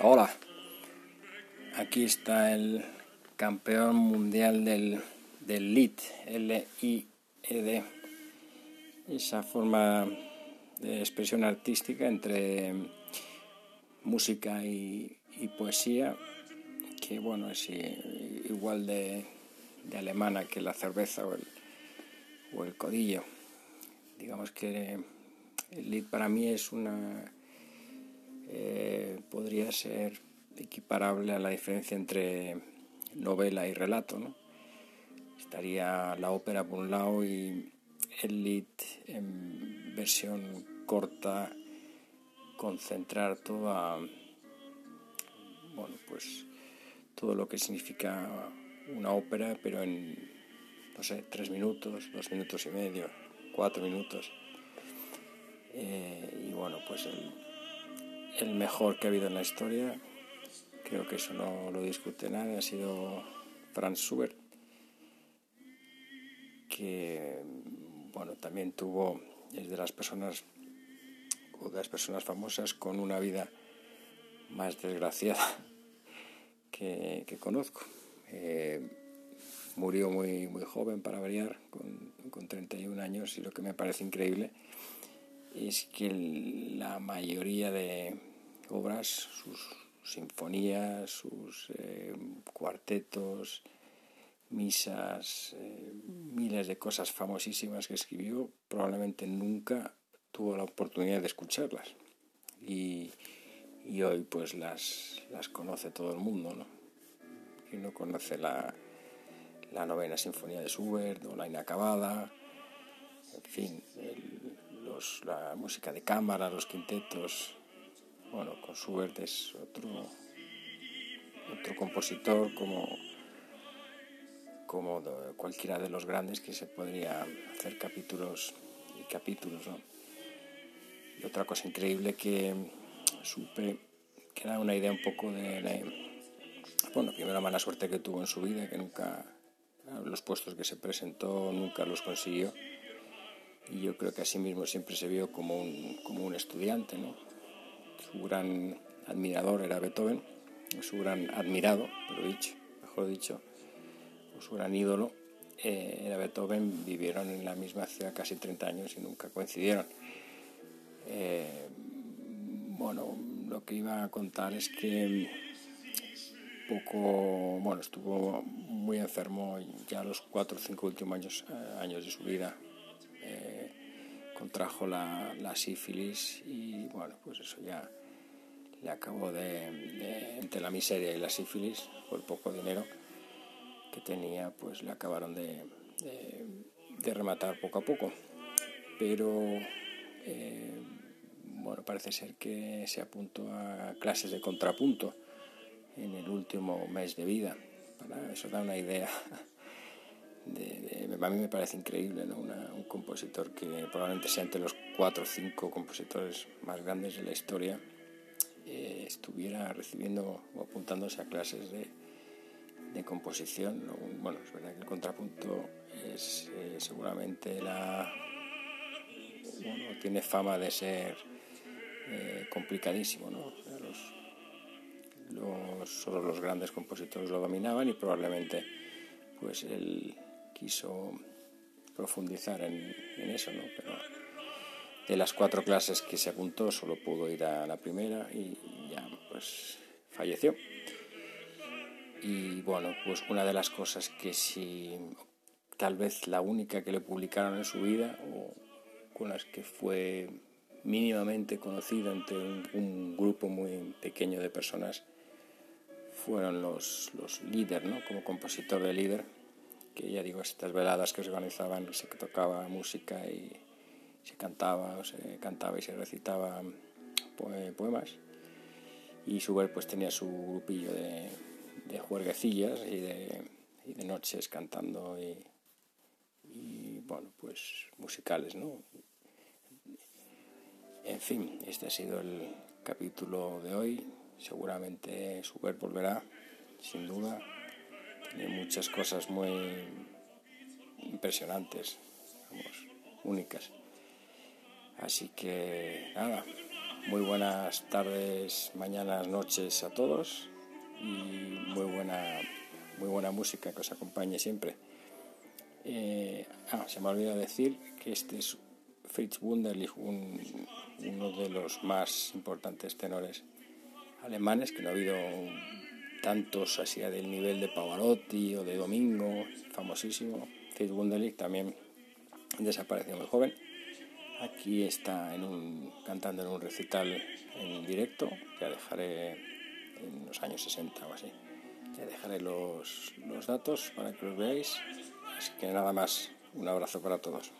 Hola, aquí está el campeón mundial del, del LID, L-I-E-D, esa forma de expresión artística entre música y, poesía, que bueno, es igual de, alemana que la cerveza o el, o el codillo. Digamos que el LID para mí es una eh, podría ser equiparable a la diferencia entre novela y relato. Estaría la ópera por un lado y el lead en versión corta, concentrar toda, bueno, pues todo lo que significa una ópera, pero en, no sé, tres minutos, dos minutos y medio, cuatro minutos. Eh, y bueno, pues el, el mejor que ha habido en la historia. Creo que eso no lo discute nadie. Ha sido Franz Schubert, que bueno, también tuvo, es de las personas o de las personas famosas con una vida más desgraciada que, conozco. Eh, murió muy, muy joven para variar, con, con 31 años, y lo que me parece increíble es que la mayoría de obras, sus sinfonías, sus eh, cuartetos, misas, eh, miles de cosas famosísimas que escribió, probablemente nunca tuvo la oportunidad de escucharlas. Y, hoy pues las, las conoce todo el mundo, ¿no? Quien no conoce la, la novena sinfonía de Schubert o la inacabada, en fin, la música de cámara, los quintetos. Bueno, con Schubert es otro, otro compositor como, como cualquiera de los grandes que se podría hacer capítulos y capítulos. Y otra cosa increíble que supe, que era una idea un poco de la, bueno, primera mala suerte que tuvo en su vida, que nunca, los puestos que se presentó, nunca los consiguió y yo creo que así mismo siempre se vio como un, como un estudiante. ¿no? Su gran admirador era Beethoven, su gran admirado, pero mejor dicho, o su gran ídolo eh, era Beethoven, vivieron en la misma ciudad casi 30 años y nunca coincidieron. Eh, bueno, lo que iba a contar es que poco, bueno, estuvo muy enfermo ya los cuatro o cinco últimos años, eh, años de su vida contrajo la, sífilis y bueno, pues eso ya le acabó de, entre la miseria y la sífilis, por poco dinero que tenía, pues le acabaron de, de, rematar poco a poco. Pero eh, bueno, parece ser que se apuntó a clases de contrapunto en el último mes de vida. Para eso da una idea a mí me parece increíble, ¿no? un compositor que probablemente sea entre los cuatro o cinco compositores más grandes de la historia, eh, estuviera recibiendo o apuntándose a clases de, composición. Bueno, es verdad que el contrapunto es eh, seguramente la... Tiene fama de ser eh, complicadísimo, ¿no? Los, solo los grandes compositores lo dominaban y probablemente pues el quiso profundizar en, eso, ¿no? Pero de las cuatro clases que se apuntó solo pudo ir a la primera y ya pues falleció. Y bueno, pues una de las cosas que sí, tal vez la única que le publicaron en su vida o con las que fue mínimamente conocido entre un, grupo muy pequeño de personas fueron los, los líderes, ¿no? Como compositor de líder que ya digo, estas veladas que se organizaban, se tocaba música y se cantaba, se cantaba y se recitaba poemas. Y Schubert pues tenía su grupillo de, de juerguecillas y de, de, noches cantando y, y, bueno, pues musicales, ¿no? En fin, este ha sido el capítulo de hoy. Seguramente Schubert volverá, sin duda. Tiene muchas cosas muy impresionantes, únicas. Así que nada, Muy buenas tardes, mañanas, noches a todos y muy buena, muy buena música que os acompañe siempre. Eh, ah, se me ha olvidado decir que este es Fritz Wunderlich, uno de los más importantes tenores alemanes, que no ha habido tantos así del nivel de Pavarotti o de Domingo, famosísimo. Fritz Wunderlich también desapareció muy joven. Aquí está en un, cantando en un recital en directo, ya dejaré en los años 60 o así. Ya dejaré los, los datos para que los veáis. Así que nada más, un abrazo para todos.